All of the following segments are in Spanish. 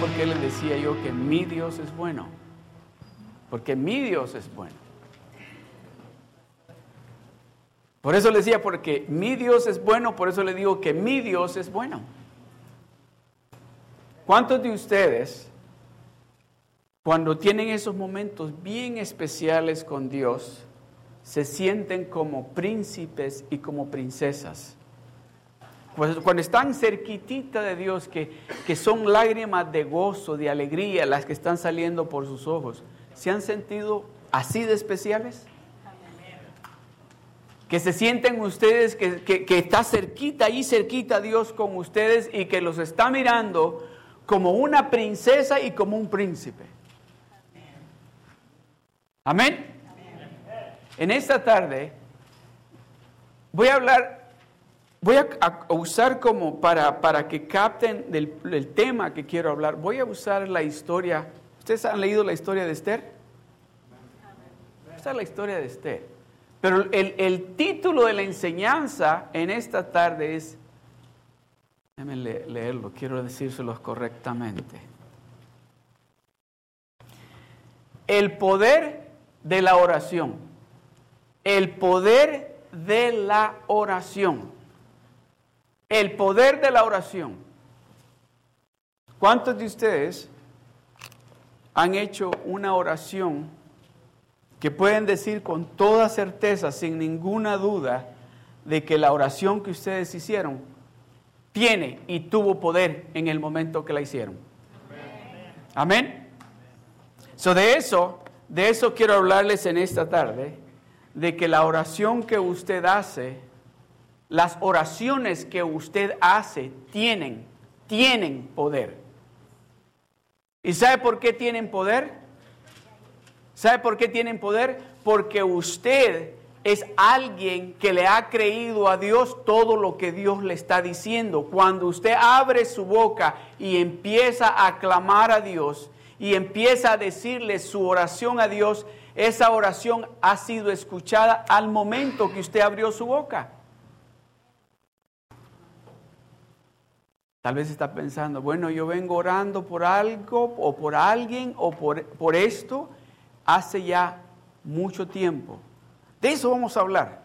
¿Sabe por qué le decía yo que mi Dios es bueno? Porque mi Dios es bueno. Por eso le decía, porque mi Dios es bueno, por eso le digo que mi Dios es bueno. ¿Cuántos de ustedes, cuando tienen esos momentos bien especiales con Dios, se sienten como príncipes y como princesas? Pues cuando están cerquitita de Dios, que, que son lágrimas de gozo, de alegría, las que están saliendo por sus ojos, ¿se han sentido así de especiales? que se sienten ustedes, que, que, está cerquita, ahí cerquita Dios con ustedes y que los está mirando como una princesa y como un príncipe. Amén. En esta tarde voy a hablar, voy a, usar como para, para que capten del, el tema que quiero hablar, voy a usar la historia. ¿Ustedes han leído la historia de Esther? Esta es la historia de Esther. Pero el, título de la enseñanza en esta tarde es, déjenme leerlo, quiero decírselos correctamente. El poder de la oración. El poder de la oración. El poder de la oración. ¿Cuántos de ustedes han hecho una oración que pueden decir con toda certeza, sin ninguna duda, de que la oración que ustedes hicieron tiene y tuvo poder en el momento que la hicieron. Amén. So de eso, de eso quiero hablarles en esta tarde, de que la oración que usted hace, las oraciones que usted hace tienen, tienen poder. ¿Y sabe por qué tienen poder? ¿Sabe por qué tienen poder? Porque usted es alguien que le ha creído a Dios todo lo que Dios le está diciendo. Cuando usted abre su boca y empieza a clamar a Dios y empieza a decirle su oración a Dios, esa oración ha sido escuchada al momento que usted abrió su boca. Tal vez está pensando, bueno, yo vengo orando por algo o por alguien o por, por esto hace ya mucho tiempo. De eso vamos a hablar.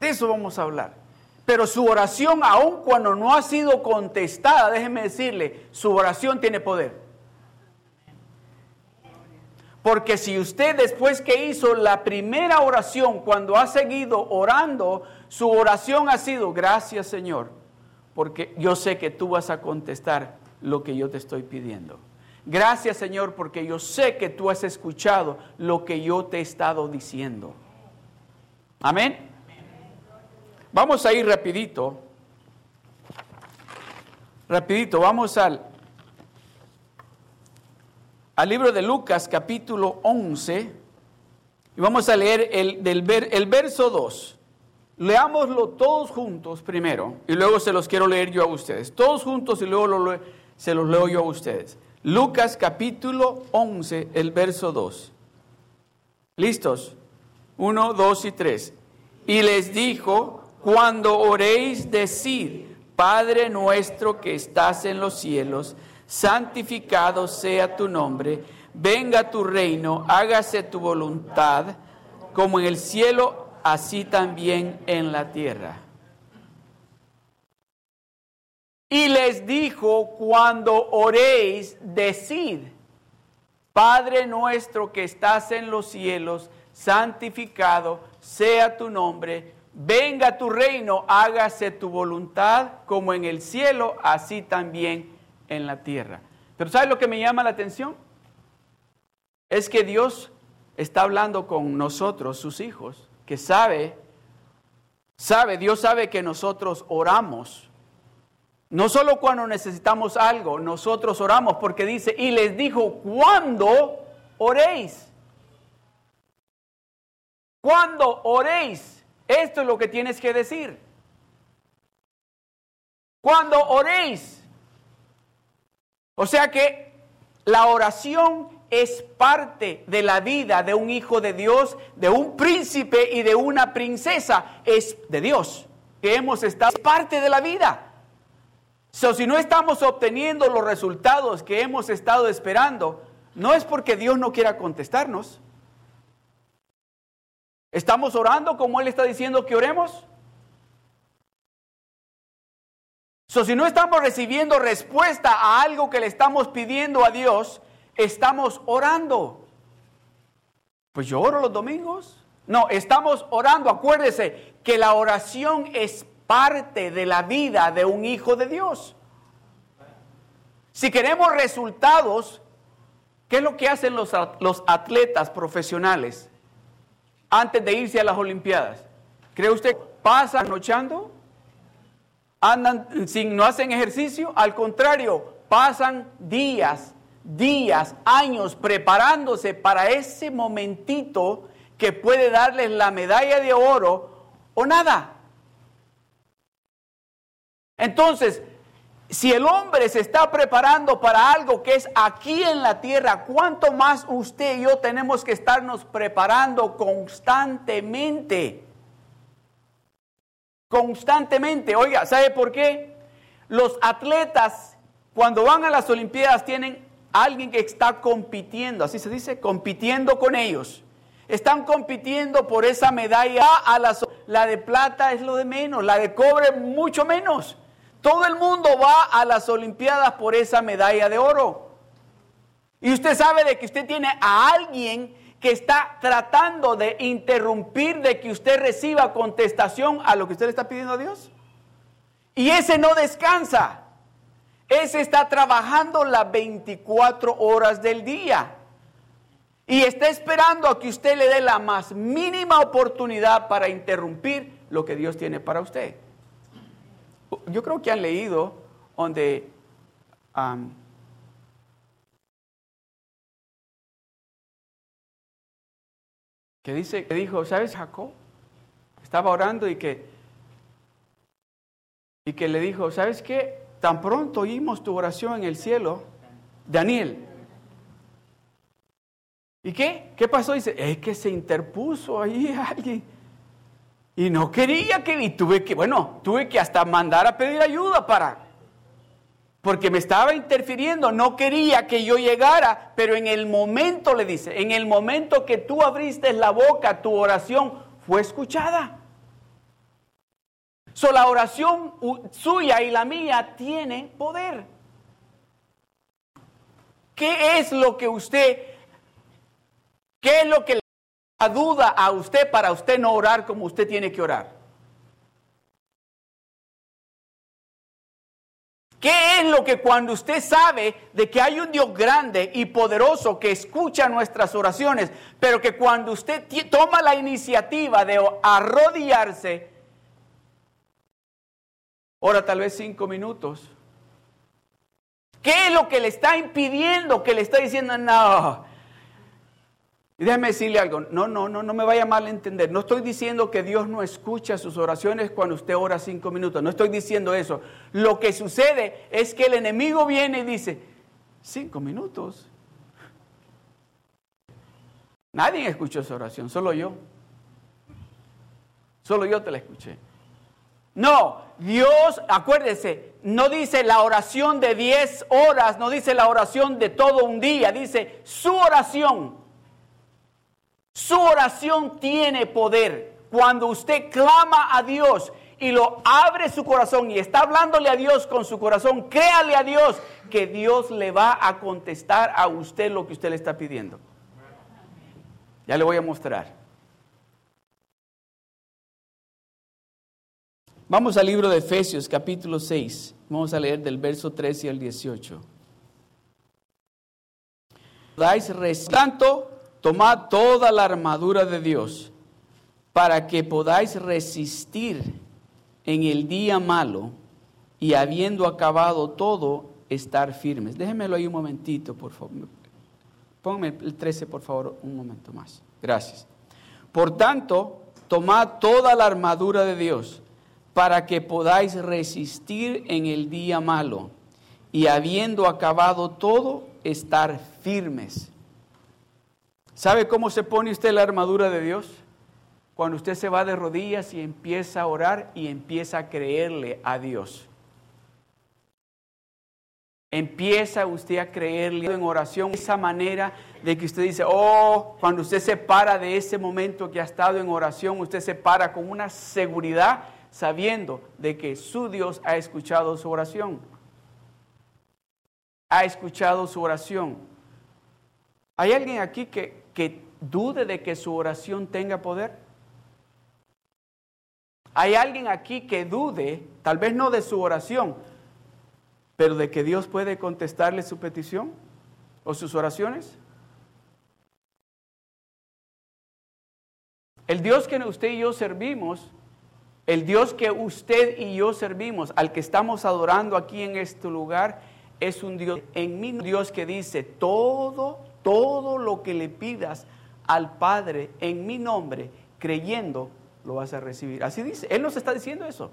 De eso vamos a hablar. Pero su oración, aun cuando no ha sido contestada, déjeme decirle, su oración tiene poder. Porque si usted después que hizo la primera oración, cuando ha seguido orando, su oración ha sido, gracias Señor, porque yo sé que tú vas a contestar lo que yo te estoy pidiendo. Gracias Señor porque yo sé que tú has escuchado lo que yo te he estado diciendo. Amén. Vamos a ir rapidito. Rapidito, vamos al, al libro de Lucas capítulo 11 y vamos a leer el, del el verso 2. Leámoslo todos juntos primero y luego se los quiero leer yo a ustedes. Todos juntos y luego se los leo yo a ustedes. Lucas capítulo 11, el verso 2. ¿Listos? 1, 2 y 3. Y les dijo, cuando oréis, decir, Padre nuestro que estás en los cielos, santificado sea tu nombre, venga tu reino, hágase tu voluntad, como en el cielo, así también en la tierra. Y les dijo, cuando oréis, decid, Padre nuestro que estás en los cielos, santificado sea tu nombre, venga tu reino, hágase tu voluntad como en el cielo, así también en la tierra. Pero ¿sabes lo que me llama la atención? Es que Dios está hablando con nosotros, sus hijos, que sabe, sabe, Dios sabe que nosotros oramos no solo cuando necesitamos algo, nosotros oramos porque dice, y les dijo, ¿cuándo oréis? Cuando oréis, esto es lo que tienes que decir. Cuando oréis. O sea que la oración es parte de la vida de un hijo de Dios, de un príncipe y de una princesa. Es de Dios que hemos estado. Es parte de la vida. Si no estamos obteniendo los resultados que hemos estado esperando, no es porque Dios no quiera contestarnos. ¿Estamos orando como Él está diciendo que oremos? Si no estamos recibiendo respuesta a algo que le estamos pidiendo a Dios, estamos orando. Pues yo oro los domingos. No, estamos orando. Acuérdese que la oración es parte de la vida de un hijo de Dios. Si queremos resultados, ¿qué es lo que hacen los, los atletas profesionales antes de irse a las Olimpiadas? ¿Cree usted pasan nochando? andan sin, no hacen ejercicio, al contrario, pasan días, días, años preparándose para ese momentito que puede darles la medalla de oro o nada. Entonces, si el hombre se está preparando para algo que es aquí en la tierra, ¿cuánto más usted y yo tenemos que estarnos preparando constantemente? constantemente. Oiga, ¿sabe por qué? Los atletas, cuando van a las Olimpiadas, tienen alguien que está compitiendo, así se dice, compitiendo con ellos. Están compitiendo por esa medalla. A las, la de plata es lo de menos, la de cobre mucho menos. Todo el mundo va a las Olimpiadas por esa medalla de oro. Y usted sabe de que usted tiene a alguien que está tratando de interrumpir de que usted reciba contestación a lo que usted le está pidiendo a Dios. Y ese no descansa. Ese está trabajando las 24 horas del día. Y está esperando a que usted le dé la más mínima oportunidad para interrumpir lo que Dios tiene para usted. Yo creo que han leído donde que dice, que dijo, ¿sabes Jacob? Estaba orando y que, y que le dijo, ¿sabes qué? Tan pronto oímos tu oración en el cielo, Daniel. ¿Y qué? ¿Qué pasó? Dice, es que se interpuso ahí alguien. Y no quería que, y tuve que, bueno, tuve que hasta mandar a pedir ayuda para, porque me estaba interfiriendo, no quería que yo llegara, pero en el momento, le dice, en el momento que tú abriste la boca, tu oración fue escuchada. So, la oración suya y la mía tiene poder. ¿Qué es lo que usted, qué es lo que le da duda a usted para usted no orar como usted tiene que orar? ¿Qué es lo que cuando usted sabe de que hay un Dios grande y poderoso que escucha nuestras oraciones, pero que cuando usted toma la iniciativa de arrodillarse, ora tal vez cinco minutos, ¿qué es lo que le está impidiendo, que le está diciendo, no, y déjeme decirle algo, no, no, no, no me vaya mal a entender. No estoy diciendo que Dios no escucha sus oraciones cuando usted ora cinco minutos. No estoy diciendo eso. Lo que sucede es que el enemigo viene y dice, cinco minutos. Nadie escuchó esa oración, solo yo. Solo yo te la escuché. No, Dios, acuérdese, no dice la oración de diez horas, no dice la oración de todo un día, dice su oración su oración tiene poder. Cuando usted clama a Dios y lo abre su corazón y está hablándole a Dios con su corazón, créale a Dios que Dios le va a contestar a usted lo que usted le está pidiendo. Ya le voy a mostrar. Vamos al libro de Efesios capítulo 6. Vamos a leer del verso 13 al 18. Dais tanto tomad toda la armadura de Dios para que podáis resistir en el día malo y habiendo acabado todo, estar firmes. Déjenmelo ahí un momentito, por favor. Pónganme el 13, por favor, un momento más. Gracias. Por tanto, tomad toda la armadura de Dios para que podáis resistir en el día malo y habiendo acabado todo, estar firmes. ¿Sabe cómo se pone usted la armadura de Dios? Cuando usted se va de rodillas y empieza a orar y empieza a creerle a Dios. empieza usted a creerle en oración, esa manera de que usted dice, oh, cuando usted se para de ese momento que ha estado en oración, usted se para con una seguridad sabiendo de que su Dios ha escuchado su oración. Ha escuchado su oración. ¿Hay alguien aquí que, que dude de que su oración tenga poder? ¿Hay alguien aquí que dude, tal vez no de su oración, pero de que Dios puede contestarle su petición o sus oraciones? El Dios que usted y yo servimos, el Dios que usted y yo servimos, al que estamos adorando aquí en este lugar, es un Dios, en mí, Dios que dice, todo, todo lo que le pidas al Padre en mi nombre, creyendo, lo vas a recibir. Así dice, Él nos está diciendo eso.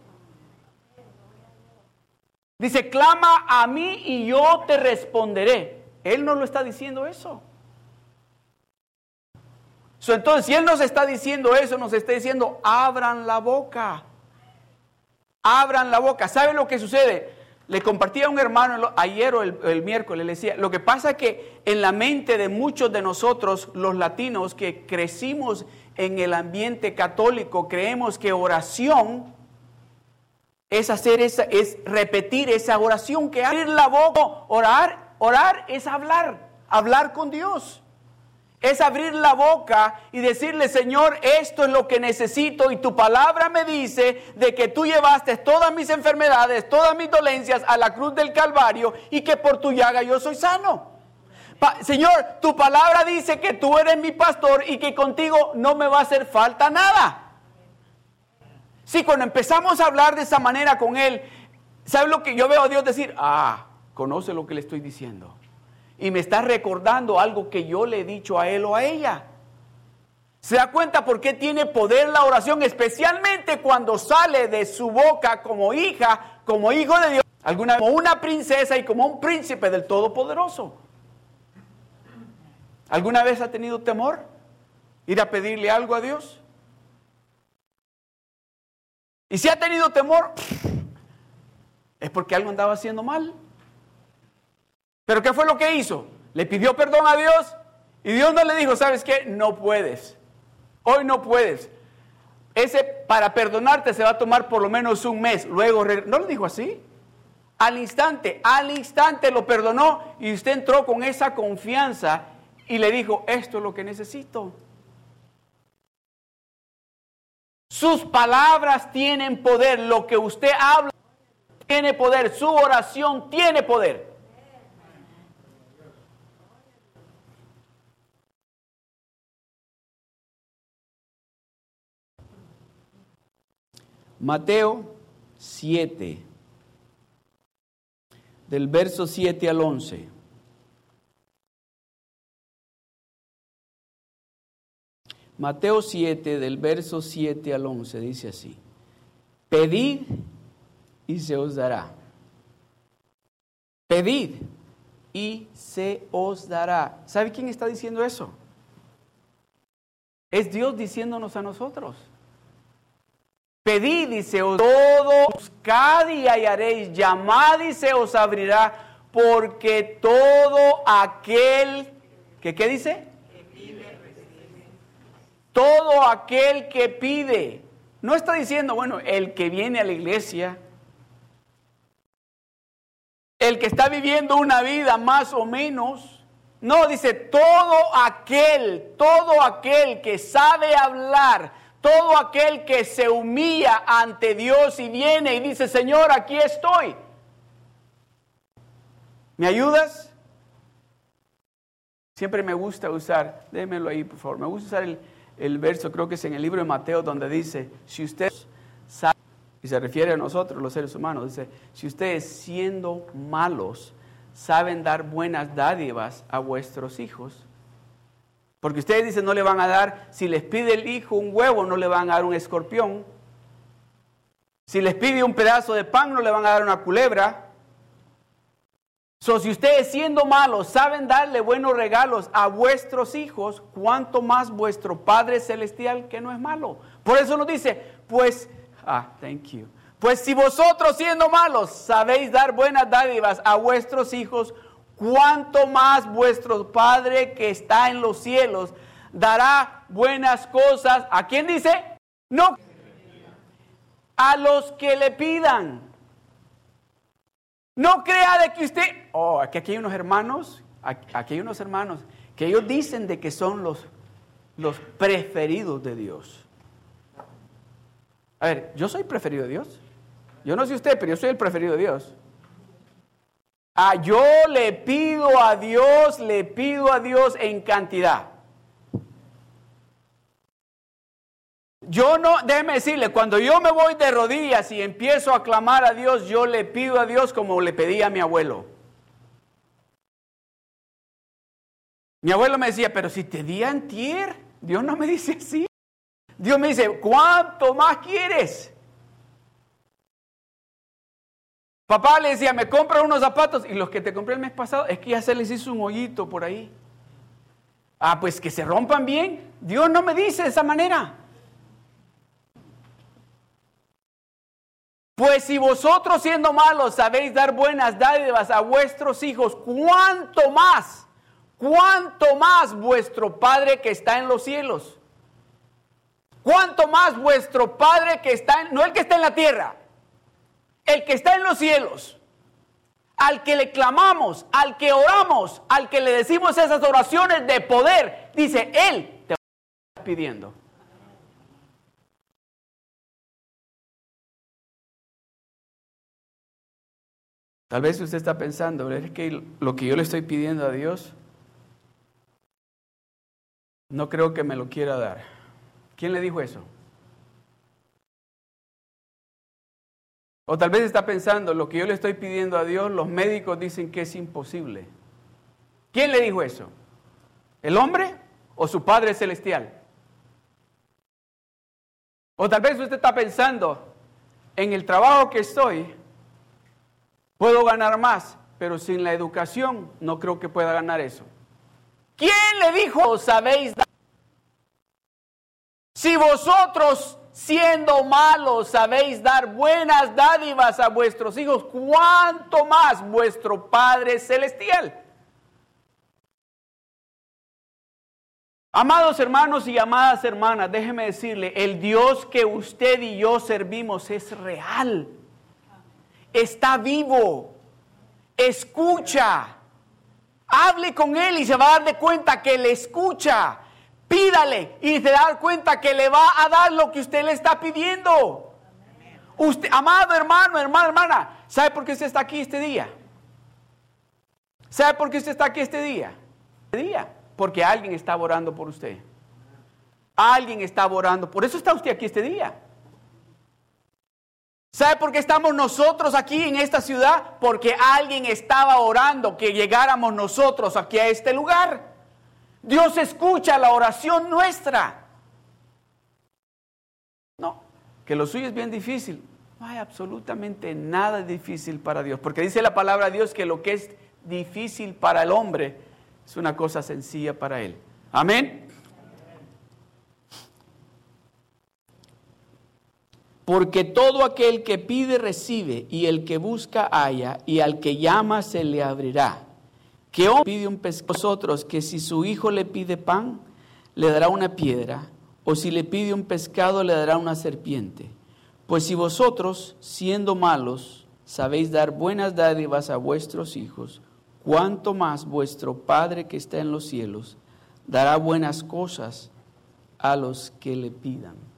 Dice, clama a mí y yo te responderé. Él no lo está diciendo eso. Entonces, si Él nos está diciendo eso, nos está diciendo, abran la boca. Abran la boca. ¿Sabe lo que sucede? Le compartía a un hermano ayer o el, miércoles, le decía, lo que pasa es que en la mente de muchos de nosotros, los latinos que crecimos en el ambiente católico, creemos que oración es hacer esa, es repetir esa oración que abrir la boca, orar, orar es hablar, hablar con Dios. Es abrir la boca y decirle, Señor, esto es lo que necesito y tu palabra me dice de que tú llevaste todas mis enfermedades, todas mis dolencias a la cruz del Calvario y que por tu llaga yo soy sano. Señor, tu palabra dice que tú eres mi pastor y que contigo no me va a hacer falta nada. Sí, cuando empezamos a hablar de esa manera con Él, ¿sabe lo que yo veo a Dios decir? Ah, conoce lo que le estoy diciendo. Y me está recordando algo que yo le he dicho a Él o a ella. ¿Se da cuenta por qué tiene poder la oración? Especialmente cuando sale de su boca como hija, como hijo de Dios, alguna como una princesa y como un príncipe del Todopoderoso. ¿Alguna vez ha tenido temor ir a pedirle algo a Dios? Y si ha tenido temor, es porque algo andaba haciendo mal. Pero ¿qué fue lo que hizo? Le pidió perdón a Dios y Dios no le dijo, ¿sabes qué? No puedes. Hoy no puedes. Ese para perdonarte se va a tomar por lo menos un mes. Luego, ¿no le dijo así? Al instante, al instante lo perdonó y usted entró con esa confianza y le dijo, esto es lo que necesito. Sus palabras tienen poder. Lo que usted habla tiene poder. Su oración tiene poder. Mateo 7, del verso 7 al 11. Mateo 7, del verso 7 al 11, dice así, pedid y se os dará. Pedid y se os dará. ¿Sabe quién está diciendo eso? Es Dios diciéndonos a nosotros. Pedid se os todo, buscad y hallaréis, llamad y se os abrirá, porque todo aquel que, ¿qué dice? Todo aquel que pide. No está diciendo, bueno, el que viene a la iglesia, el que está viviendo una vida más o menos. No, dice todo aquel, todo aquel que sabe hablar, todo aquel que se humilla ante Dios y viene y dice, Señor, aquí estoy. ¿Me ayudas? Siempre me gusta usar, démelo ahí por favor, me gusta usar el, el verso, creo que es en el libro de Mateo, donde dice, si ustedes y se refiere a nosotros los seres humanos, dice, si ustedes siendo malos saben dar buenas dádivas a vuestros hijos, porque ustedes dicen no le van a dar, si les pide el hijo un huevo, no le van a dar un escorpión, si les pide un pedazo de pan, no le van a dar una culebra, So, si ustedes siendo malos saben darle buenos regalos a vuestros hijos, cuánto más vuestro Padre Celestial que no es malo. Por eso nos dice, pues, ah, thank you. Pues si vosotros siendo malos sabéis dar buenas dádivas a vuestros hijos, cuánto más vuestro Padre que está en los cielos dará buenas cosas. ¿A quién dice? No. A los que le pidan. No crea de que usted, oh, aquí, hay unos hermanos, aquí hay unos hermanos que ellos dicen de que son los, los preferidos de Dios. A ver, yo soy preferido de Dios. Yo no sé usted, pero yo soy el preferido de Dios. Ah, yo le pido a Dios, le pido a Dios en cantidad. Yo no, déjeme decirle, cuando yo me voy de rodillas y empiezo a clamar a Dios, yo le pido a Dios como le pedí a mi abuelo. Mi abuelo me decía, pero si te di antier, Dios no me dice así. Dios me dice, ¿cuánto más quieres? Papá le decía, me compra unos zapatos y los que te compré el mes pasado es que ya se les hizo un hoyito por ahí. Ah, pues que se rompan bien. Dios no me dice de esa manera. Pues si vosotros siendo malos sabéis dar buenas dádivas a vuestros hijos, ¿cuánto más? ¿Cuánto más vuestro Padre que está en los cielos? ¿Cuánto más vuestro Padre que está en, no el que está en la tierra, el que está en los cielos, al que le clamamos, al que oramos, al que le decimos esas oraciones de poder, dice, Él te va pidiendo. Tal vez usted está pensando, es que lo que yo le estoy pidiendo a Dios, no creo que me lo quiera dar. ¿Quién le dijo eso? O tal vez está pensando, lo que yo le estoy pidiendo a Dios, los médicos dicen que es imposible. ¿Quién le dijo eso? ¿El hombre o su Padre Celestial? O tal vez usted está pensando, en el trabajo que estoy, puedo ganar más, pero sin la educación no creo que pueda ganar eso. ¿Quién le dijo, sabéis? Si vosotros siendo malos sabéis dar buenas dádivas a vuestros hijos, ¿cuánto más vuestro Padre Celestial? Amados hermanos y amadas hermanas, déjeme decirle, el Dios que usted y yo servimos es real, está vivo, escucha, hable con Él y se va a dar de cuenta que le escucha Pídale y se da cuenta que le va a dar lo que usted le está pidiendo. Usted, amado hermano, hermana, hermana, ¿sabe por qué usted está aquí este día? ¿Sabe por qué usted está aquí este día? Este día, porque alguien está orando por usted. Alguien está orando, por eso está usted aquí este día. ¿Sabe por qué estamos nosotros aquí en esta ciudad? Porque alguien estaba orando que llegáramos nosotros aquí a este lugar. Dios escucha la oración nuestra. No, que lo suyo es bien difícil. No hay absolutamente nada difícil para Dios, porque dice la palabra de Dios que lo que es difícil para el hombre es una cosa sencilla para él. Amén. Porque todo aquel que pide recibe, y el que busca halla, y al que llama se le abrirá. ¿Qué hombre pide un pescado vosotros que si su hijo le pide pan, le dará una piedra? O si le pide un pescado, le dará una serpiente. Pues si vosotros, siendo malos, sabéis dar buenas dádivas a vuestros hijos, cuánto más vuestro Padre que está en los cielos dará buenas cosas a los que le pidan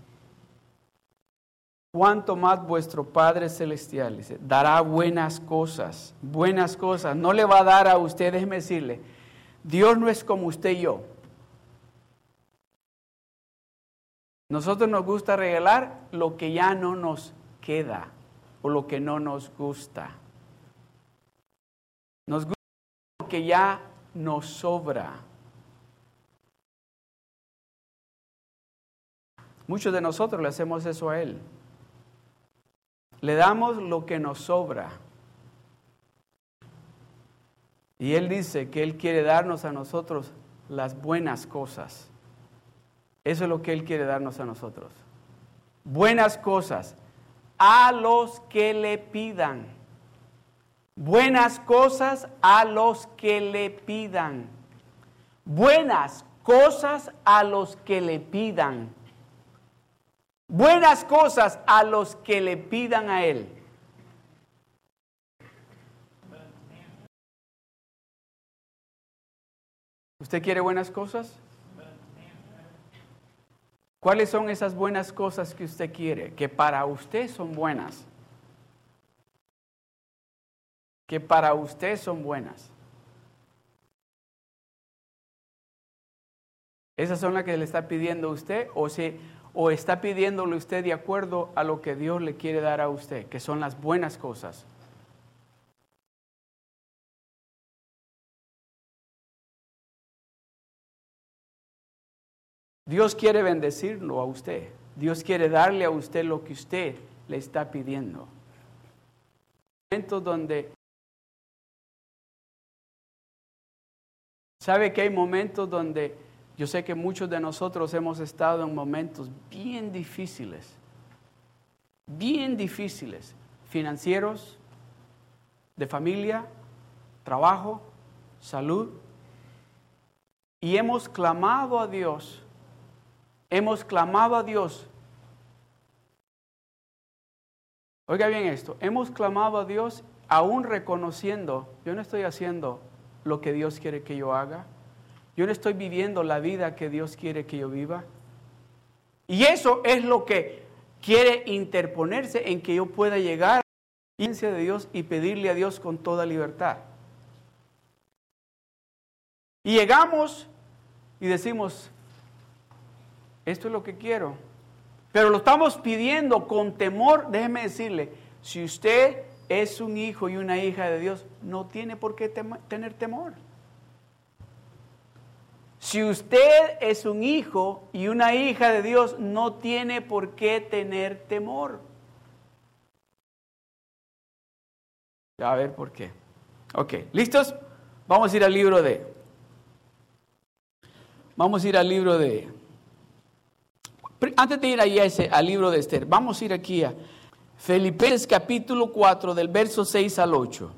cuánto más vuestro Padre Celestial dice, dará buenas cosas, buenas cosas. No le va a dar a usted, déjeme decirle, Dios no es como usted y yo. Nosotros nos gusta regalar lo que ya no nos queda o lo que no nos gusta. Nos gusta lo que ya nos sobra. Muchos de nosotros le hacemos eso a Él. Le damos lo que nos sobra. Y Él dice que Él quiere darnos a nosotros las buenas cosas. Eso es lo que Él quiere darnos a nosotros. Buenas cosas. a los que le pidan. Buenas cosas a los que le pidan. Buenas cosas a los que le pidan. Buenas cosas a los que le pidan a Él. ¿Usted quiere buenas cosas? ¿Cuáles son esas buenas cosas que usted quiere? Que para usted son buenas. Que para usted son buenas. ¿Esas son las que le está pidiendo usted o, se, o está pidiéndole usted de acuerdo a lo que Dios le quiere dar a usted, que son las buenas cosas? Dios quiere bendecirlo a usted. Dios quiere darle a usted lo que usted le está pidiendo. Momentos donde sabe que hay momentos donde yo sé que muchos de nosotros hemos estado en momentos bien difíciles, bien difíciles, financieros, de familia, trabajo, salud, y hemos clamado a Dios hemos clamado a Dios. Oiga bien esto, hemos clamado a Dios aún reconociendo, yo no estoy haciendo lo que Dios quiere que yo haga, yo no estoy viviendo la vida que Dios quiere que yo viva. Y eso es lo que quiere interponerse en que yo pueda llegar a la presencia de Dios y pedirle a Dios con toda libertad. Y llegamos y decimos, esto es lo que quiero. Pero lo estamos pidiendo con temor. Déjeme decirle, si usted es un hijo y una hija de Dios, no tiene por qué tener temor. Si usted es un hijo y una hija de Dios, no tiene por qué tener temor. A ver por qué. Ok, ¿listos? Vamos a ir al libro de... Vamos a ir al libro de antes de ir ahí a ese, al libro de Esther, vamos a ir aquí a Filipenses capítulo 4 del verso 6 al 8.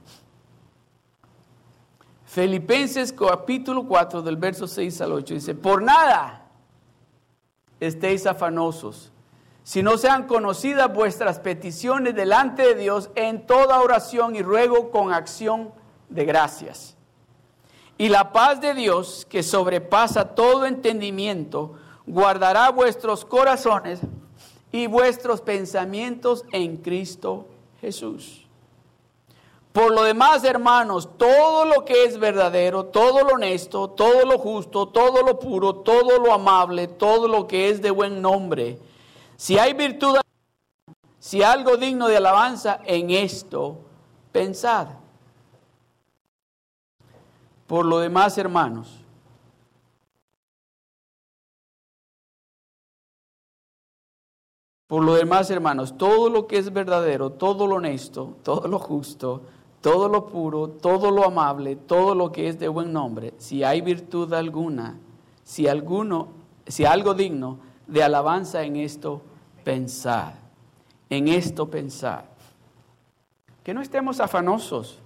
Filipenses capítulo 4 del verso 6 al 8 dice, por nada estéis afanosos, si no sean conocidas vuestras peticiones delante de Dios en toda oración y ruego con acción de gracias. Y la paz de Dios, que sobrepasa todo entendimiento, guardará vuestros corazones y vuestros pensamientos en Cristo Jesús. Por lo demás, hermanos, todo lo que es verdadero, todo lo honesto, todo lo justo, todo lo puro, todo lo amable, todo lo que es de buen nombre, si hay virtud, si algo digno de alabanza, en esto pensad. Por lo demás, hermanos, Por lo demás, hermanos, todo lo que es verdadero, todo lo honesto, todo lo justo, todo lo puro, todo lo amable, todo lo que es de buen nombre, si hay virtud alguna, si alguno, si algo digno de alabanza en esto, pensar. En esto pensar. Que no estemos afanosos,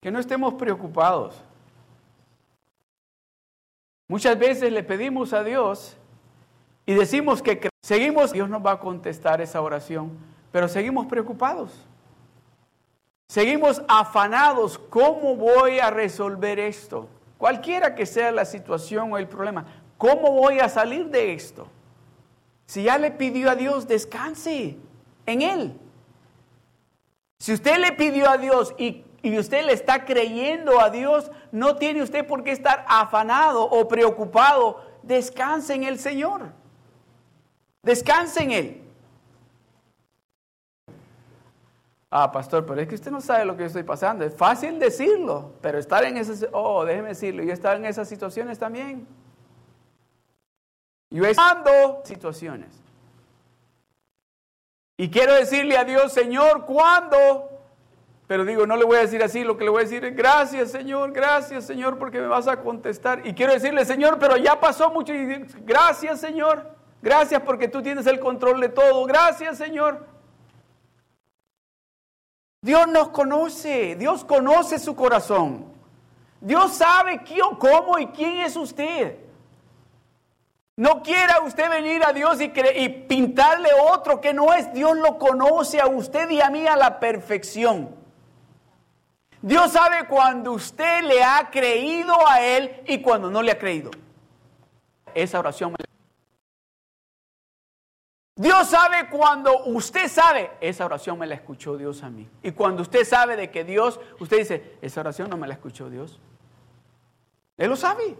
que no estemos preocupados. Muchas veces le pedimos a Dios y decimos que seguimos, Dios nos va a contestar esa oración, pero seguimos preocupados. Seguimos afanados, ¿cómo voy a resolver esto? Cualquiera que sea la situación o el problema, ¿cómo voy a salir de esto? Si ya le pidió a Dios, descanse en Él. Si usted le pidió a Dios y, y, usted le está creyendo a Dios, no tiene usted por qué estar afanado o preocupado. Descanse en el Señor. Descanse en Él. Ah, pastor, pero es que usted no sabe lo que yo estoy pasando. Es fácil decirlo, pero estar en esas, oh, déjeme decirlo, yo he en esas situaciones también. Yo he estado situaciones. Y quiero decirle a Dios, Señor, ¿cuándo? Pero digo, no le voy a decir así, lo que le voy a decir es, gracias Señor, gracias Señor, porque me vas a contestar. Y quiero decirle, Señor, pero ya pasó mucho. Gracias Señor. Gracias porque tú tienes el control de todo. Gracias, Señor. Dios nos conoce, Dios conoce su corazón. Dios sabe quién, cómo y quién es usted. No quiera usted venir a Dios y, pintarle otro que no es. Dios lo conoce a usted y a mí a la perfección. Dios sabe cuando usted le ha creído a Él y cuando no le ha creído. Esa oración me Dios sabe cuando usted sabe, esa oración me la escuchó Dios a mí. Y cuando usted sabe de que Dios, usted dice, esa oración no me la escuchó Dios. Él lo sabe.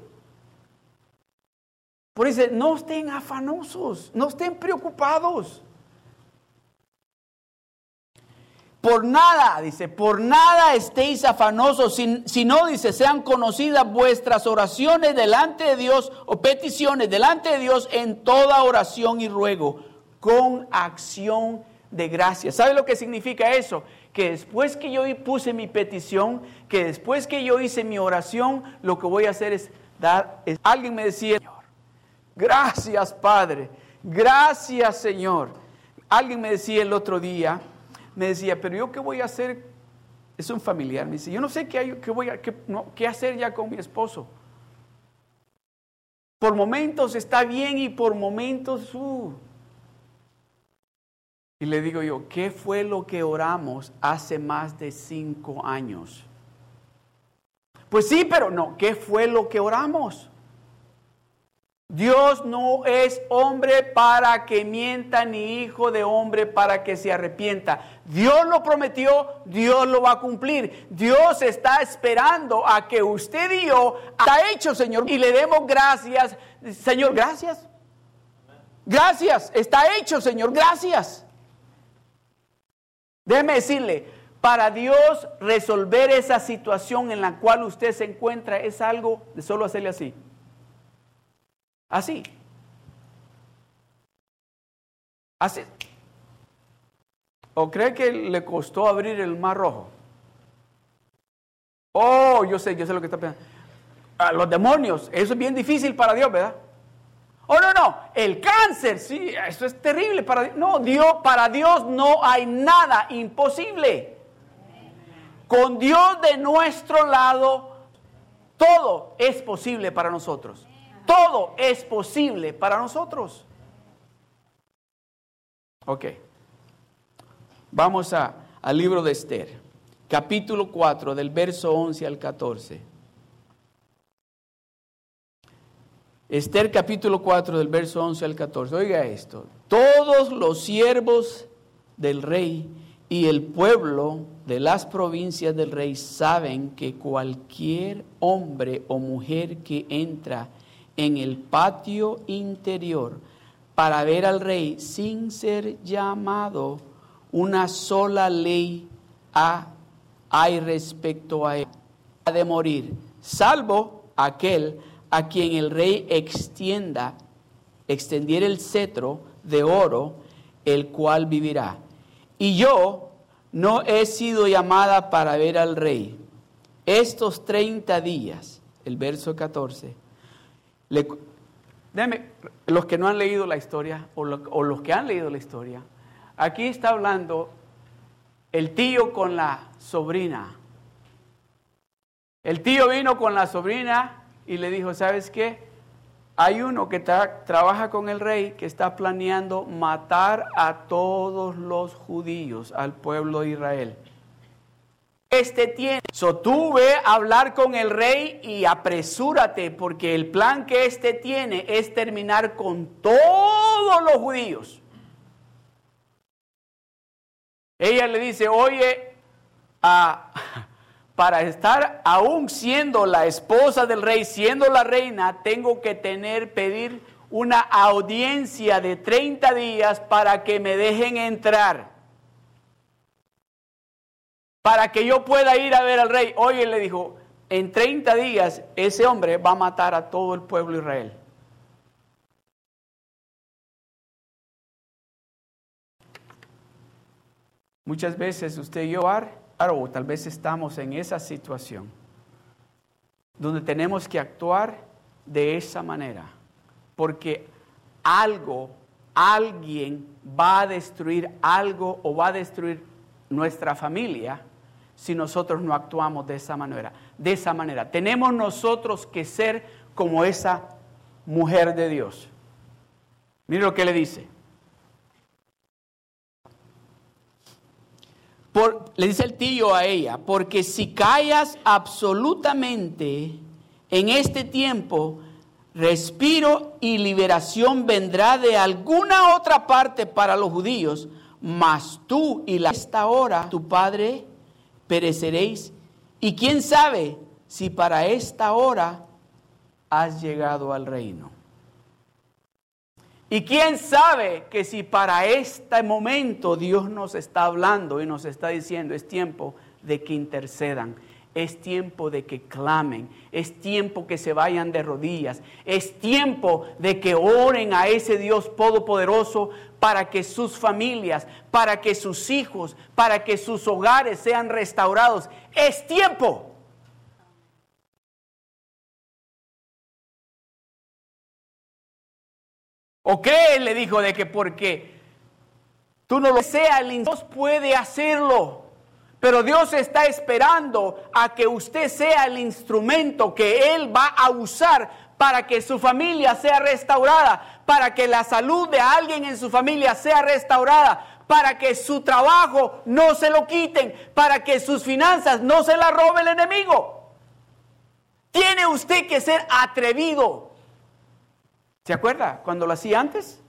Por eso, no estén afanosos, no estén preocupados. Por nada, dice, por nada estéis afanosos, si, no, dice, sean conocidas vuestras oraciones delante de Dios o peticiones delante de Dios en toda oración y ruego, con acción de gracia. ¿Sabe lo que significa eso? Que después que yo puse mi petición, que después que yo hice mi oración, lo que voy a hacer es dar, alguien me decía, Señor, gracias Padre, gracias Señor. Alguien me decía el otro día, me decía, pero yo qué voy a hacer, es un familiar, me dice, yo no sé qué, hay, qué voy a, qué, hacer ya con mi esposo. Por momentos está bien y por momentos... Uh. Y le digo yo, ¿qué fue lo que oramos hace más de cinco años? Pues sí, pero no, ¿qué fue lo que oramos? Dios no es hombre para que mienta, ni hijo de hombre para que se arrepienta. Dios lo prometió, Dios lo va a cumplir. Dios está esperando a que usted y yo hecho, Señor, y le demos gracias. Señor, gracias. Gracias, está hecho, Señor, gracias. Déjeme decirle, para Dios resolver esa situación en la cual usted se encuentra es algo de solo hacerle así. Así. Así. ¿O cree que le costó abrir el mar rojo? Oh, yo sé, yo sé lo que está pensando. A los demonios, eso es bien difícil para Dios, ¿verdad? Oh, no, no, el cáncer, sí, eso es terrible para. No, Dios, para Dios no hay nada imposible. Con Dios de nuestro lado, todo es posible para nosotros. Todo es posible para nosotros. Ok. Vamos a, al libro de Esther, capítulo 4, del verso 11 al 14. Esther capítulo 4 del verso 11 al 14. Oiga esto. Todos los siervos del rey y el pueblo de las provincias del rey saben que cualquier hombre o mujer que entra en el patio interior para ver al rey sin ser llamado, una sola ley hay respecto a él, ha de morir, salvo aquel a quien el rey extienda, extendiera el cetro de oro, el cual vivirá. Y yo no he sido llamada para ver al rey. Estos 30 días, el verso 14, déjame, los que no han leído la historia o los que han leído la historia, aquí está hablando el tío con la sobrina. El tío vino con la sobrina y le dijo, ¿sabes qué? Hay uno que trabaja con el rey que está planeando matar a todos los judíos, al pueblo de Israel este tiene. So tú ve a hablar con el rey y apresúrate, porque el plan que este tiene es terminar con todos los judíos. Ella le dice, oye, para estar aún siendo la esposa del rey, siendo la reina, tengo que tener, pedir una audiencia de 30 días para que me dejen entrar para que yo pueda ir a ver al rey. Oye, le dijo, en 30 días ese hombre va a matar a todo el pueblo de Israel. Muchas veces usted y o tal vez estamos en esa situación, donde tenemos que actuar de esa manera, porque algo, alguien va a destruir algo o va a destruir nuestra familia si nosotros no actuamos de esa manera. De esa manera. Tenemos nosotros que ser como esa mujer de Dios. Mire lo que le dice. Le dice el tío a ella, porque si callas absolutamente en este tiempo, respiro y liberación vendrá de alguna otra parte para los judíos, mas tú y esta hora tu padre pereceréis. Y quién sabe si para esta hora has llegado al reino. Y quién sabe que si para este momento Dios nos está hablando y nos está diciendo es tiempo de que intercedan, es tiempo de que clamen, es tiempo que se vayan de rodillas, es tiempo de que oren a ese Dios todopoderoso para que sus familias, para que sus hijos, para que sus hogares sean restaurados. Es tiempo. ¿O cree, le dijo, de que porque tú no lo seas, Dios puede hacerlo? Pero Dios está esperando a que usted sea el instrumento que Él va a usar para que su familia sea restaurada, para que la salud de alguien en su familia sea restaurada, para que su trabajo no se lo quiten, para que sus finanzas no se la robe el enemigo. Tiene usted que ser atrevido. ¿Se acuerda cuando lo hacía antes?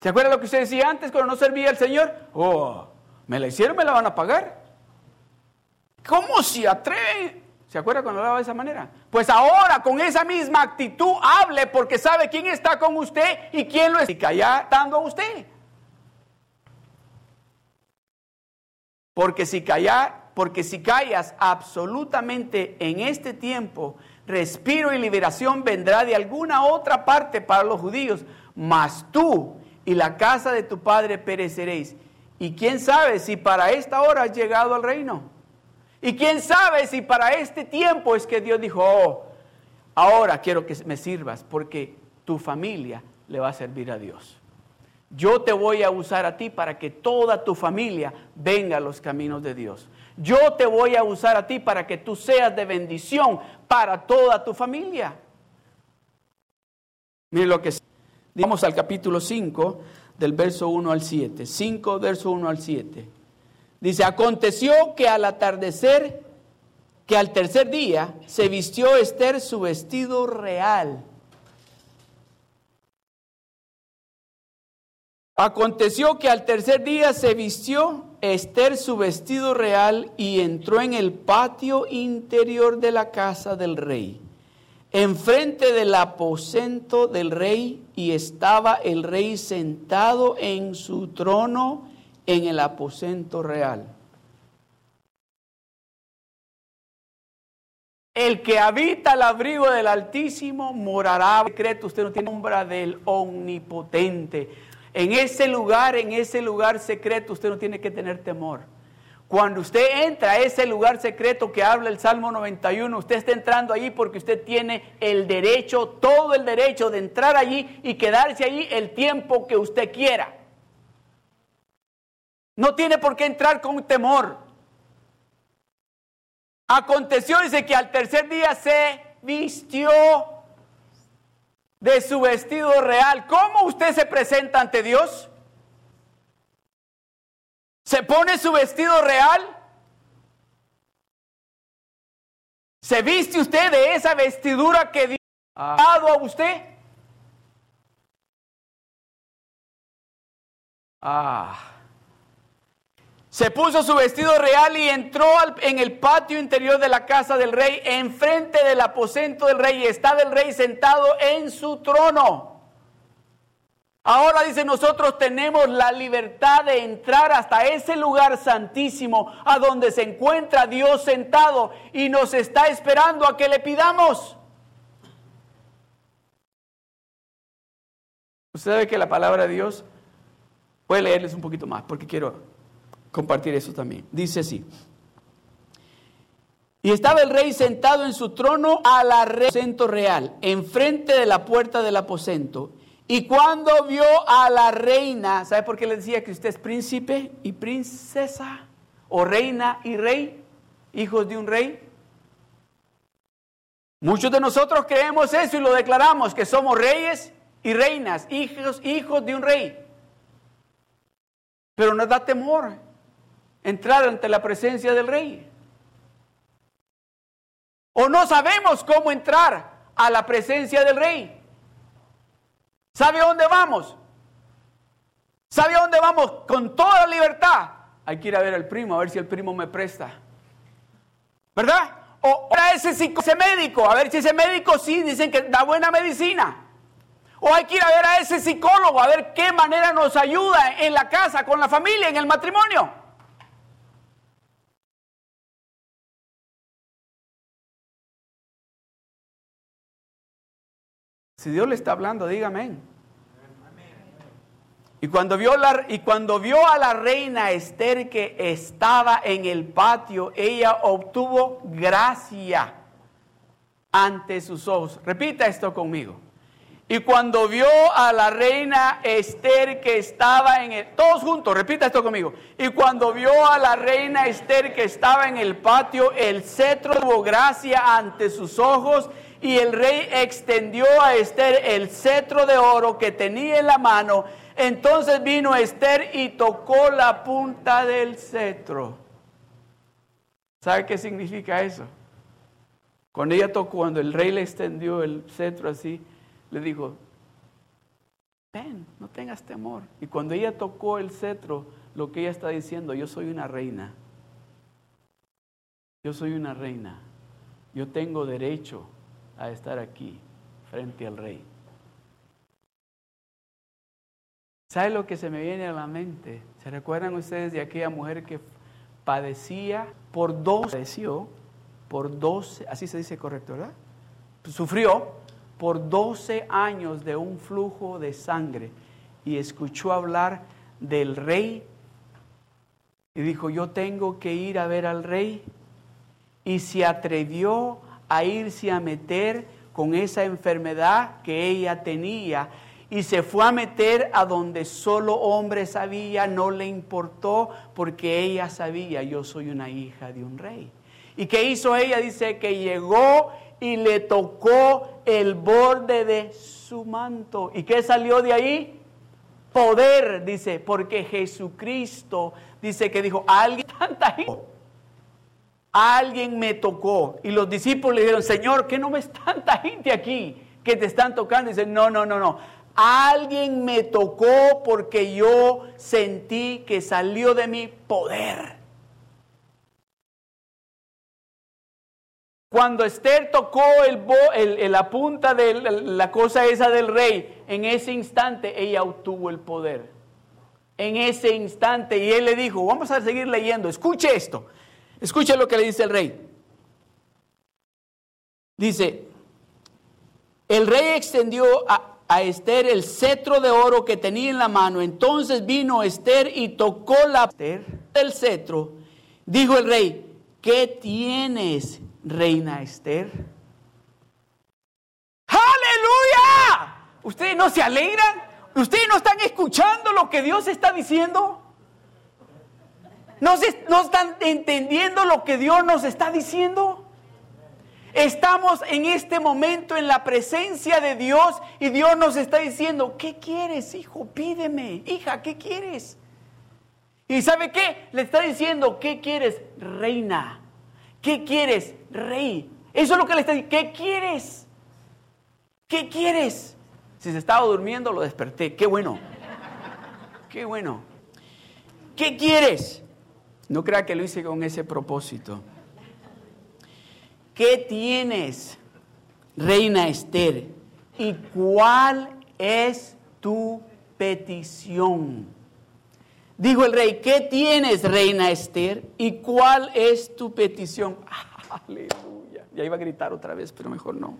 ¿Se acuerda lo que usted decía antes cuando no servía al Señor? Oh, me la hicieron, me la van a pagar. ¿Cómo se atreve? ¿Se acuerda cuando hablaba de esa manera? Pues ahora con esa misma actitud hable porque sabe quién está con usted y quién lo está dando a usted. Porque si callar, porque si callas absolutamente en este tiempo, respiro y liberación vendrá de alguna otra parte para los judíos, mas tú y la casa de tu padre pereceréis. Y quién sabe si para esta hora has llegado al reino. Y quién sabe si para este tiempo es que Dios dijo, oh, ahora quiero que me sirvas porque tu familia le va a servir a Dios. Yo te voy a usar a ti para que toda tu familia venga a los caminos de Dios. Yo te voy a usar a ti para que tú seas de bendición para toda tu familia. Miren lo que Vamos al capítulo 5, del verso 1 al 7. 5, verso 1 al 7. Dice, aconteció que al atardecer, que al tercer día, se vistió Esther su vestido real. Aconteció que al tercer día se vistió Esther su vestido real y entró en el patio interior de la casa del rey, enfrente del aposento del rey, y estaba el rey sentado en su trono en el aposento real. El que habita el abrigo del Altísimo morará. Secreto, usted no tiene sombra del Omnipotente. En ese lugar, en ese lugar secreto, usted no tiene que tener temor. Cuando usted entra a ese lugar secreto que habla el Salmo 91, usted está entrando allí porque usted tiene el derecho, todo el derecho de entrar allí y quedarse allí el tiempo que usted quiera. No tiene por qué entrar con temor. Aconteció, dice que al tercer día se vistió de su vestido real. ¿Cómo usted se presenta ante Dios? ¿Se pone su vestido real? ¿Se viste usted de esa vestidura que Dios ha dado a usted? Ah. Se puso su vestido real y entró en el patio interior de la casa del rey, enfrente del aposento del rey, y estaba el rey sentado en su trono. Ahora dice, nosotros tenemos la libertad de entrar hasta ese lugar santísimo, a donde se encuentra Dios sentado y nos está esperando a que le pidamos. Usted sabe que la palabra de Dios, puede leerles un poquito más, porque quiero compartir eso también. Dice así. Y estaba el rey sentado en su trono a la aposento real, enfrente de la puerta del aposento. Y cuando vio a la reina, ¿sabe por qué le decía que usted es príncipe y princesa? ¿O reina y rey? ¿Hijos de un rey? Muchos de nosotros creemos eso y lo declaramos, que somos reyes y reinas, hijos, hijos de un rey. Pero nos da temor entrar ante la presencia del rey. O no sabemos cómo entrar a la presencia del rey. ¿Sabe a dónde vamos? ¿Sabe a dónde vamos? Con toda libertad. Hay que ir a ver al primo, a ver si el primo me presta. ¿Verdad? O a ese, ese médico, a ver si ese médico sí dicen que da buena medicina. O hay que ir a ver a ese psicólogo, a ver qué manera nos ayuda en la casa, con la familia, en el matrimonio. Si Dios le está hablando, dígame. Y cuando, vio la, y cuando vio a la reina Esther que estaba en el patio, ella obtuvo gracia ante sus ojos. Repita esto conmigo. Y cuando vio a la reina Esther que estaba en el... Todos juntos, repita esto conmigo. Y cuando vio a la reina Esther que estaba en el patio, el cetro tuvo gracia ante sus ojos y el rey extendió a Esther el cetro de oro que tenía en la mano. Entonces vino Esther y tocó la punta del cetro. ¿Sabe qué significa eso? Cuando ella tocó, cuando el rey le extendió el cetro así, le dijo, ven, no tengas temor. Y cuando ella tocó el cetro, lo que ella está diciendo, yo soy una reina. Yo soy una reina. Yo tengo derecho a estar aquí frente al rey. ¿Sabe lo que se me viene a la mente? ¿Se recuerdan ustedes de aquella mujer que padecía por 12, padeció por 12, así se dice correcto, ¿verdad? Sufrió por 12 años de un flujo de sangre y escuchó hablar del rey y dijo, yo tengo que ir a ver al rey y se atrevió a irse a meter con esa enfermedad que ella tenía y se fue a meter a donde solo hombre sabía, no le importó porque ella sabía, yo soy una hija de un rey. ¿Y qué hizo ella? Dice que llegó y le tocó el borde de su manto. ¿Y qué salió de ahí? Poder, dice, porque Jesucristo dice que dijo, alguien tanta alguien me tocó. Y los discípulos le dijeron, Señor, ¿qué no ves tanta gente aquí que te están tocando? Y dice, no, no, no, no. Alguien me tocó porque yo sentí que salió de mi poder. Cuando Esther tocó la punta de la cosa esa del rey, en ese instante ella obtuvo el poder. En ese instante, y él le dijo, vamos a seguir leyendo, escuche esto. Escucha lo que le dice el rey. Dice, el rey extendió a, Esther el cetro de oro que tenía en la mano. Entonces vino Esther y tocó la del cetro. Dijo el rey, ¿qué tienes, reina Esther? Aleluya. ¿Ustedes no se alegran? ¿Ustedes no están escuchando lo que Dios está diciendo? ¿No, están entendiendo lo que Dios nos está diciendo? Estamos en este momento en la presencia de Dios y Dios nos está diciendo, ¿qué quieres, hijo? Pídeme, hija, ¿qué quieres? ¿Y sabe qué? Le está diciendo, ¿qué quieres, reina? ¿Qué quieres, rey? Eso es lo que le está diciendo, ¿qué quieres? ¿Qué quieres? Si se estaba durmiendo, lo desperté, qué bueno, qué bueno. ¿Qué quieres? No crea que lo hice con ese propósito. ¿Qué tienes, reina Esther? ¿Y cuál es tu petición? Dijo el rey, ¿qué tienes, reina Esther? ¿Y cuál es tu petición? Aleluya. Ya iba a gritar otra vez, pero mejor no.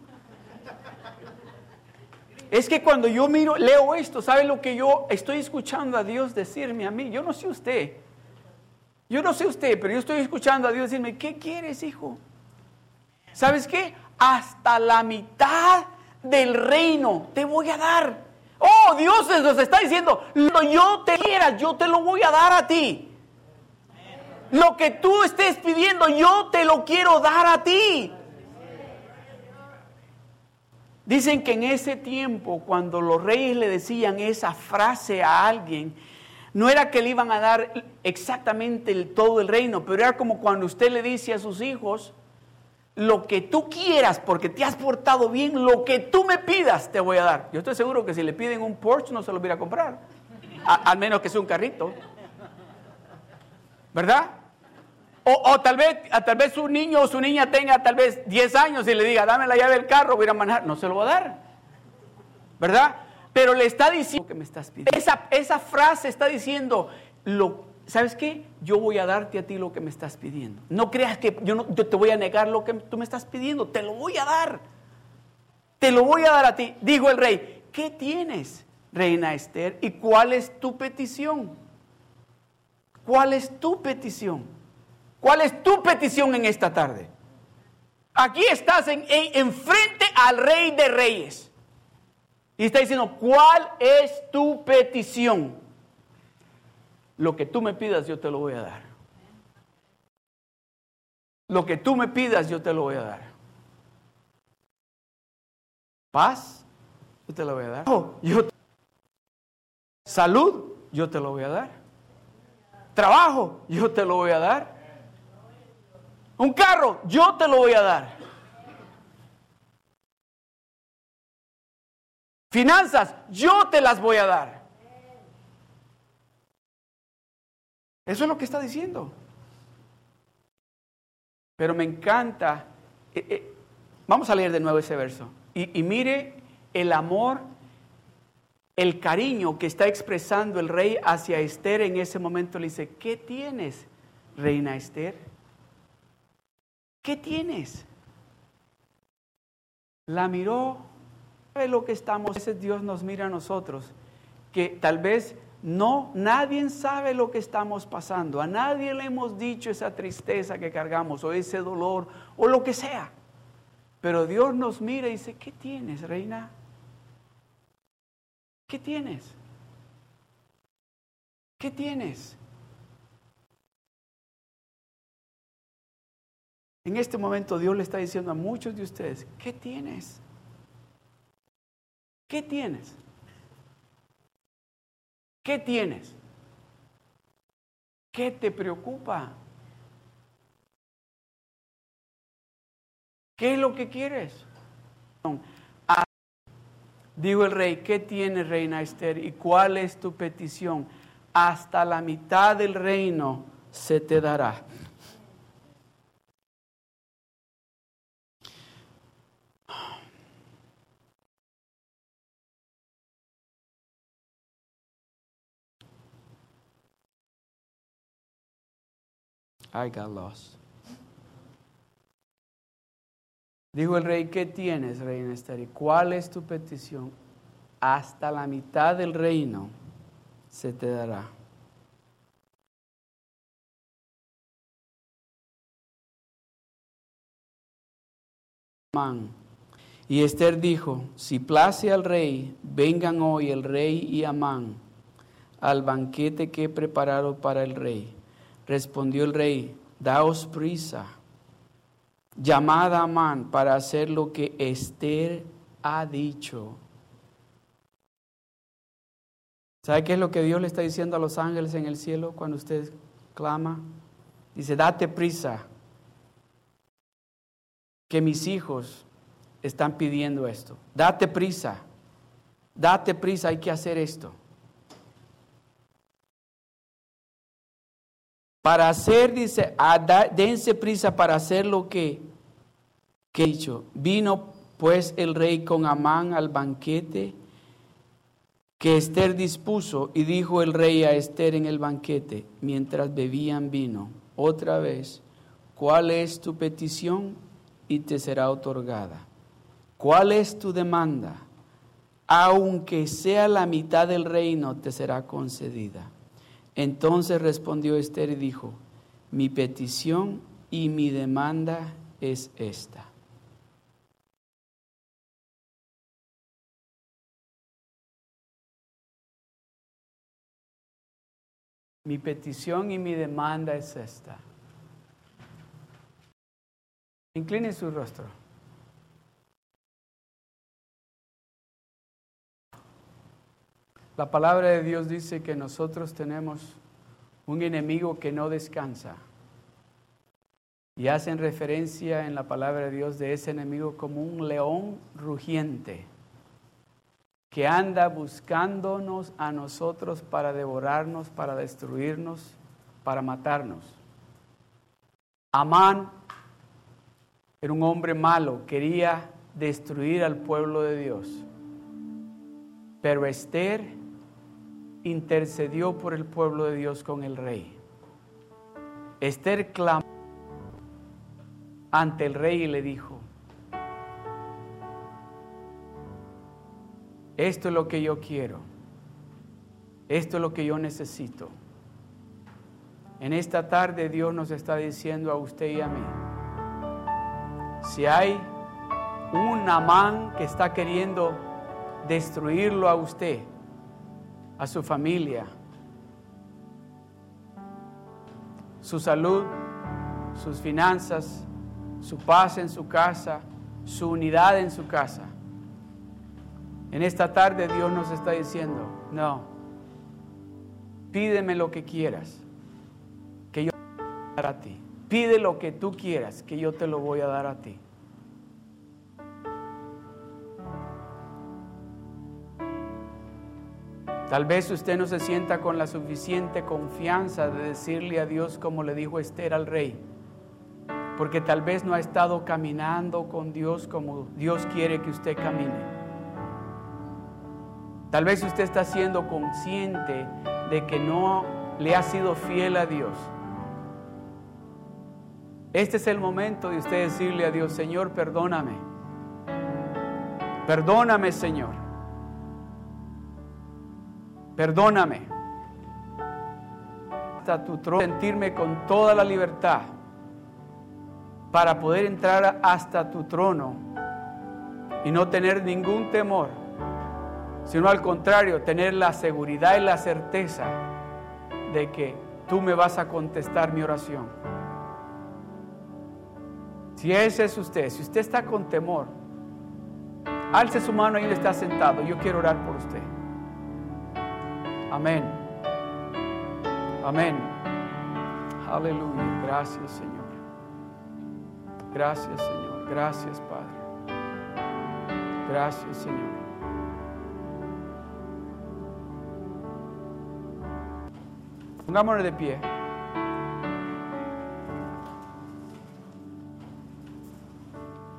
Es que cuando yo miro, leo esto, ¿sabe lo que yo estoy escuchando a Dios decirme a mí? Yo no sé usted, yo no sé usted, pero yo estoy escuchando a Dios decirme, ¿qué quieres, hijo? ¿Sabes qué? Hasta la mitad del reino te voy a dar. Oh, Dios nos está diciendo, lo yo te quiera, yo te lo voy a dar a ti. Lo que tú estés pidiendo, yo te lo quiero dar a ti. Dicen que en ese tiempo, cuando los reyes le decían esa frase a alguien, no era que le iban a dar exactamente todo el reino, pero era como cuando usted le dice a sus hijos, lo que tú quieras, porque te has portado bien, lo que tú me pidas te voy a dar. Yo estoy seguro que si le piden un Porsche no se lo voy a comprar, al menos que sea un carrito. ¿Verdad? O, tal, vez, tal vez su niño o su niña tenga tal vez 10 años y le diga, dame la llave del carro, voy a a manejar. No se lo va a dar. ¿Verdad? Pero le está diciendo que me estás pidiendo. Esa, esa frase está diciendo, lo, ¿sabes qué? Yo voy a darte a ti lo que me estás pidiendo. No creas que yo, no, yo te voy a negar lo que tú me estás pidiendo. Te lo voy a dar. Te lo voy a dar a ti. Dijo el rey, ¿qué tienes, reina Esther? ¿Y cuál es tu petición? ¿Cuál es tu petición? ¿Cuál es tu petición en esta tarde? Aquí estás en, frente al rey de reyes. Y está diciendo, ¿cuál es tu petición? Lo que tú me pidas, yo te lo voy a dar. Lo que tú me pidas, yo te lo voy a dar. Paz, yo te lo voy a dar. Salud, yo te lo voy a dar. Trabajo, yo te lo voy a dar. Un carro, yo te lo voy a dar. Finanzas, yo te las voy a dar. Eso es lo que está diciendo. Pero me encanta. Eh, eh, vamos a leer de nuevo ese verso. Y, y mire el amor, el cariño que está expresando el rey hacia Esther en ese momento. Le dice, ¿qué tienes, reina Esther? ¿Qué tienes? La miró, sabe lo que estamos, ese Dios nos mira a nosotros, que tal vez no, nadie sabe lo que estamos pasando, a nadie le hemos dicho esa tristeza que cargamos o ese dolor o lo que sea. Pero Dios nos mira y dice, ¿qué tienes, reina? ¿Qué tienes? ¿Qué tienes? En este momento Dios le está diciendo a muchos de ustedes, ¿qué tienes? ¿Qué tienes? ¿Qué tienes? ¿Qué te preocupa? ¿Qué es lo que quieres? Digo el rey, ¿qué tienes, reina Esther? ¿Y cuál es tu petición? Hasta la mitad del reino se te dará. I got lost. Dijo el rey, ¿qué tienes, reina Esther? ¿Cuál es tu petición? Hasta la mitad del reino se te dará. Y Esther dijo, si place al rey, vengan hoy el rey y Amán al banquete que he preparado para el rey. Respondió el rey, daos prisa, llamad a Amán para hacer lo que Esther ha dicho. ¿Sabe qué es lo que Dios le está diciendo a los ángeles en el cielo cuando usted clama? Dice, date prisa, que mis hijos están pidiendo esto. Date prisa, date prisa, hay que hacer esto. Para hacer, dice, dense prisa para hacer lo que, que he dicho. Vino pues el rey con Amán al banquete que Esther dispuso y dijo el rey a Esther en el banquete mientras bebían vino, otra vez, ¿cuál es tu petición? Y te será otorgada. ¿Cuál es tu demanda? Aunque sea la mitad del reino, te será concedida. Entonces respondió Esther y dijo, mi petición y mi demanda es esta. Mi petición y mi demanda es esta. Incline su rostro. La palabra de Dios dice que nosotros tenemos un enemigo que no descansa. Y hacen referencia en la palabra de Dios de ese enemigo como un león rugiente que anda buscándonos a nosotros para devorarnos, para destruirnos, para matarnos. Amán era un hombre malo, quería destruir al pueblo de Dios. Pero Esther intercedió por el pueblo de Dios con el rey. Esther clamó ante el rey y le dijo, esto es lo que yo quiero, esto es lo que yo necesito. En esta tarde Dios nos está diciendo a usted y a mí, si hay un amán que está queriendo destruirlo a usted, a su familia, su salud, sus finanzas, su paz en su casa, su unidad en su casa. En esta tarde Dios nos está diciendo, no, pídeme lo que quieras, que yo te voy a dar a ti. Pide lo que tú quieras, que yo te lo voy a dar a ti. Tal vez usted no se sienta con la suficiente confianza de decirle a Dios como le dijo Esther al rey porque tal vez no ha estado caminando con Dios como Dios quiere que usted camine. Tal vez usted está siendo consciente de que no le ha sido fiel a Dios. Este es el momento de usted decirle a Dios, Señor, perdóname. Perdóname, Señor. Perdóname. Hasta tu trono, sentirme con toda la libertad para poder entrar hasta tu trono y no tener ningún temor, sino al contrario, tener la seguridad y la certeza de que tú me vas a contestar mi oración. Si ese es usted, si usted está con temor, alce su mano ahí donde está sentado. Yo quiero orar por usted. Amén. Amén. Aleluya. Gracias, Señor. Gracias, Señor. Gracias, Padre. Gracias, Señor. Pongámonos de pie.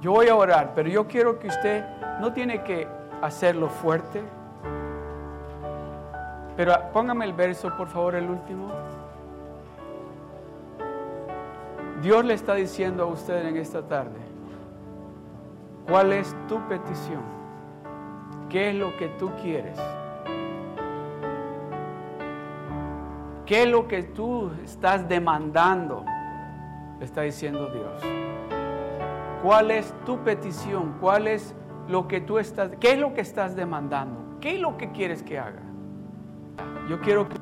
Yo voy a orar, pero yo quiero que usted no tiene que hacerlo fuerte. Pero póngame el verso, por favor, el último. Dios le está diciendo a usted en esta tarde, ¿cuál es tu petición? ¿Qué es lo que tú quieres? ¿Qué es lo que tú estás demandando? Le está diciendo Dios. ¿Cuál es tu petición? ¿Cuál es lo que tú estás, qué es lo que estás demandando? ¿Qué es lo que quieres que haga? Yo quiero que,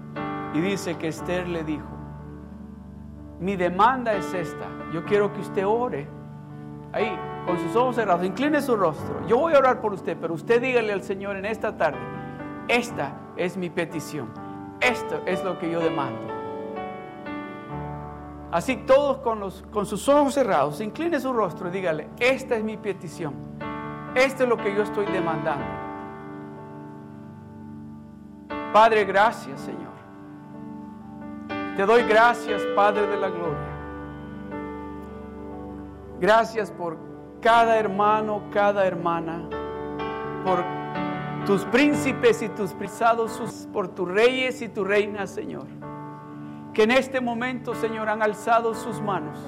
y dice que Esther le dijo, mi demanda es esta. Yo quiero que usted ore ahí, con sus ojos cerrados, incline su rostro. Yo voy a orar por usted, pero usted dígale al Señor en esta tarde, esta es mi petición, esto es lo que yo demando. Así todos con, los, con sus ojos cerrados, incline su rostro y dígale, esta es mi petición, esto es lo que yo estoy demandando. Padre, gracias Señor. Te doy gracias, Padre de la Gloria. Gracias por cada hermano, cada hermana, por tus príncipes y tus prisados, por tus reyes y tus reinas, Señor. Que en este momento, Señor, han alzado sus manos.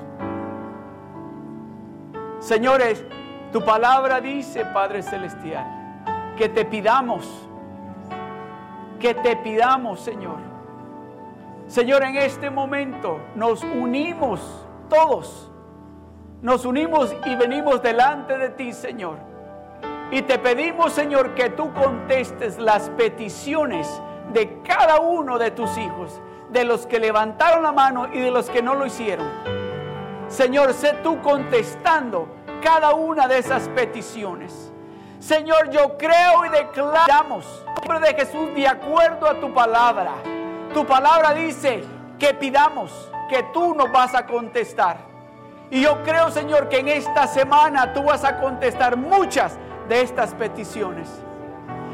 Señores, tu palabra dice, Padre Celestial, que te pidamos, que te pidamos, Señor Señor, en este momento nos unimos todos. Nos unimos y venimos delante de ti, Señor. Y te pedimos, Señor, que tú contestes las peticiones de cada uno de tus hijos, de los que levantaron la mano y de los que no lo hicieron. Señor, sé tú contestando cada una de esas peticiones. Señor, yo creo y declaramos, en nombre de Jesús, de acuerdo a tu palabra. Tu palabra dice que pidamos, que tú nos vas a contestar. Y yo creo, Señor, que en esta semana tú vas a contestar muchas de estas peticiones.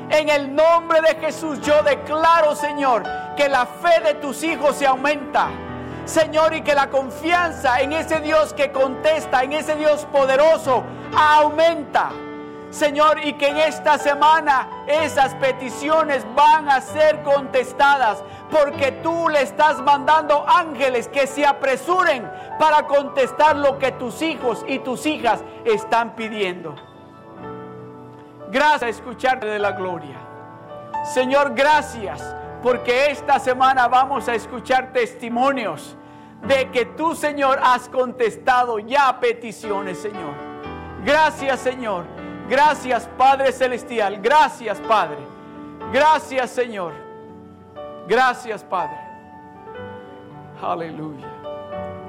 En el nombre de Jesús yo declaro, Señor, que la fe de tus hijos se aumenta. Señor, y que la confianza en ese Dios que contesta, en ese Dios poderoso, aumenta. Señor, y que en esta semana esas peticiones van a ser contestadas, porque tú le estás mandando ángeles que se apresuren para contestar lo que tus hijos y tus hijas están pidiendo. Gracias a escucharte de la gloria. Señor, gracias porque esta semana vamos a escuchar testimonios de que tú, Señor, has contestado ya peticiones, Señor. Gracias, Señor. Gracias, Padre Celestial. Gracias, Padre. Gracias, Señor. Gracias, Padre. Aleluya.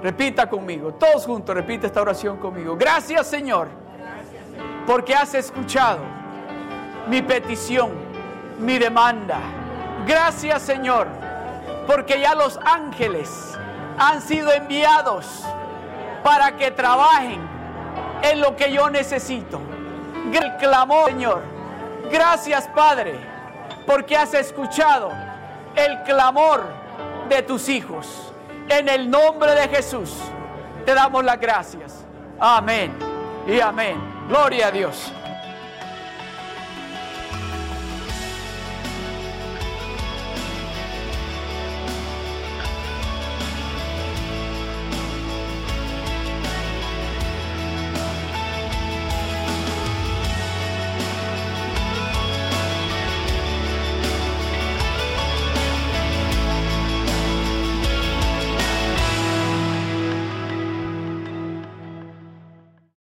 Repita conmigo, todos juntos, repita esta oración conmigo. Gracias, Señor, porque has escuchado mi petición, mi demanda. Gracias Señor, porque ya los ángeles han sido enviados para que trabajen en lo que yo necesito. El clamor, Señor. Gracias Padre, porque has escuchado el clamor de tus hijos. En el nombre de Jesús te damos las gracias. Amén y amén. Gloria a Dios.